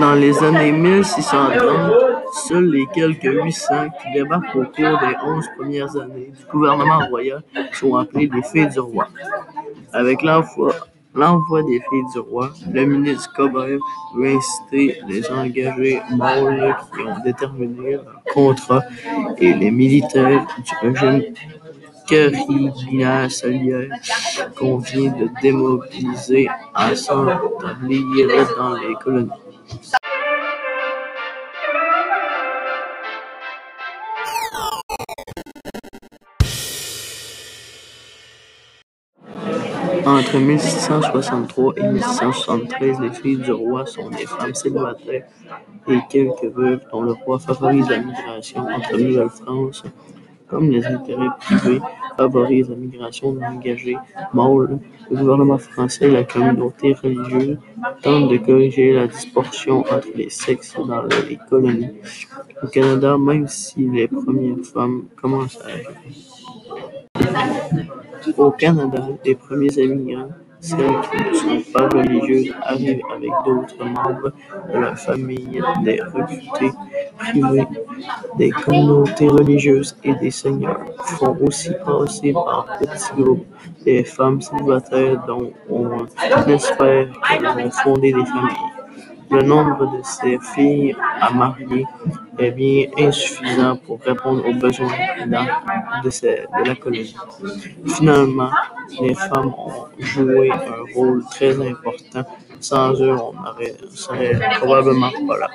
Dans les années mille six cent trente, seuls les quelque huit cents qui débarquent au cours des onze premières années du gouvernement royal sont appelés des filles du roi. Avec l'envoi des filles du roi, le ministre Cobert veut inciter les engagés mâles qui ont déterminé leur contrat et les militaires du régime Querilly-Salière qu'on vient de démobiliser à s'établir dans les colonies. Entre mille six cent soixante-trois et mille six cent soixante-treize, les filles du roi sont des femmes célibataires et quelques veuves dont le roi favorise la migration entre Nouvelle-France. Comme les intérêts privés favorisent la migration d'engagés mâles, le gouvernement français et la communauté religieuse tentent de corriger la disproportion entre les sexes dans les colonies. Au Canada, même si les premières femmes commencent à. Au Canada, les premiers immigrants, celles qui ne sont pas religieuses, arrivent avec d'autres membres de leur famille, des recrutés privés, des communautés religieuses et des seigneurs font aussi passer par petits groupes les femmes célibataires dont on espère qu'elles vont fonder des familles. Le nombre de ces filles à marier est bien insuffisant pour répondre aux besoins de la colonie. Finalement, les femmes ont joué un rôle très important, sans eux on ne serait probablement pas là.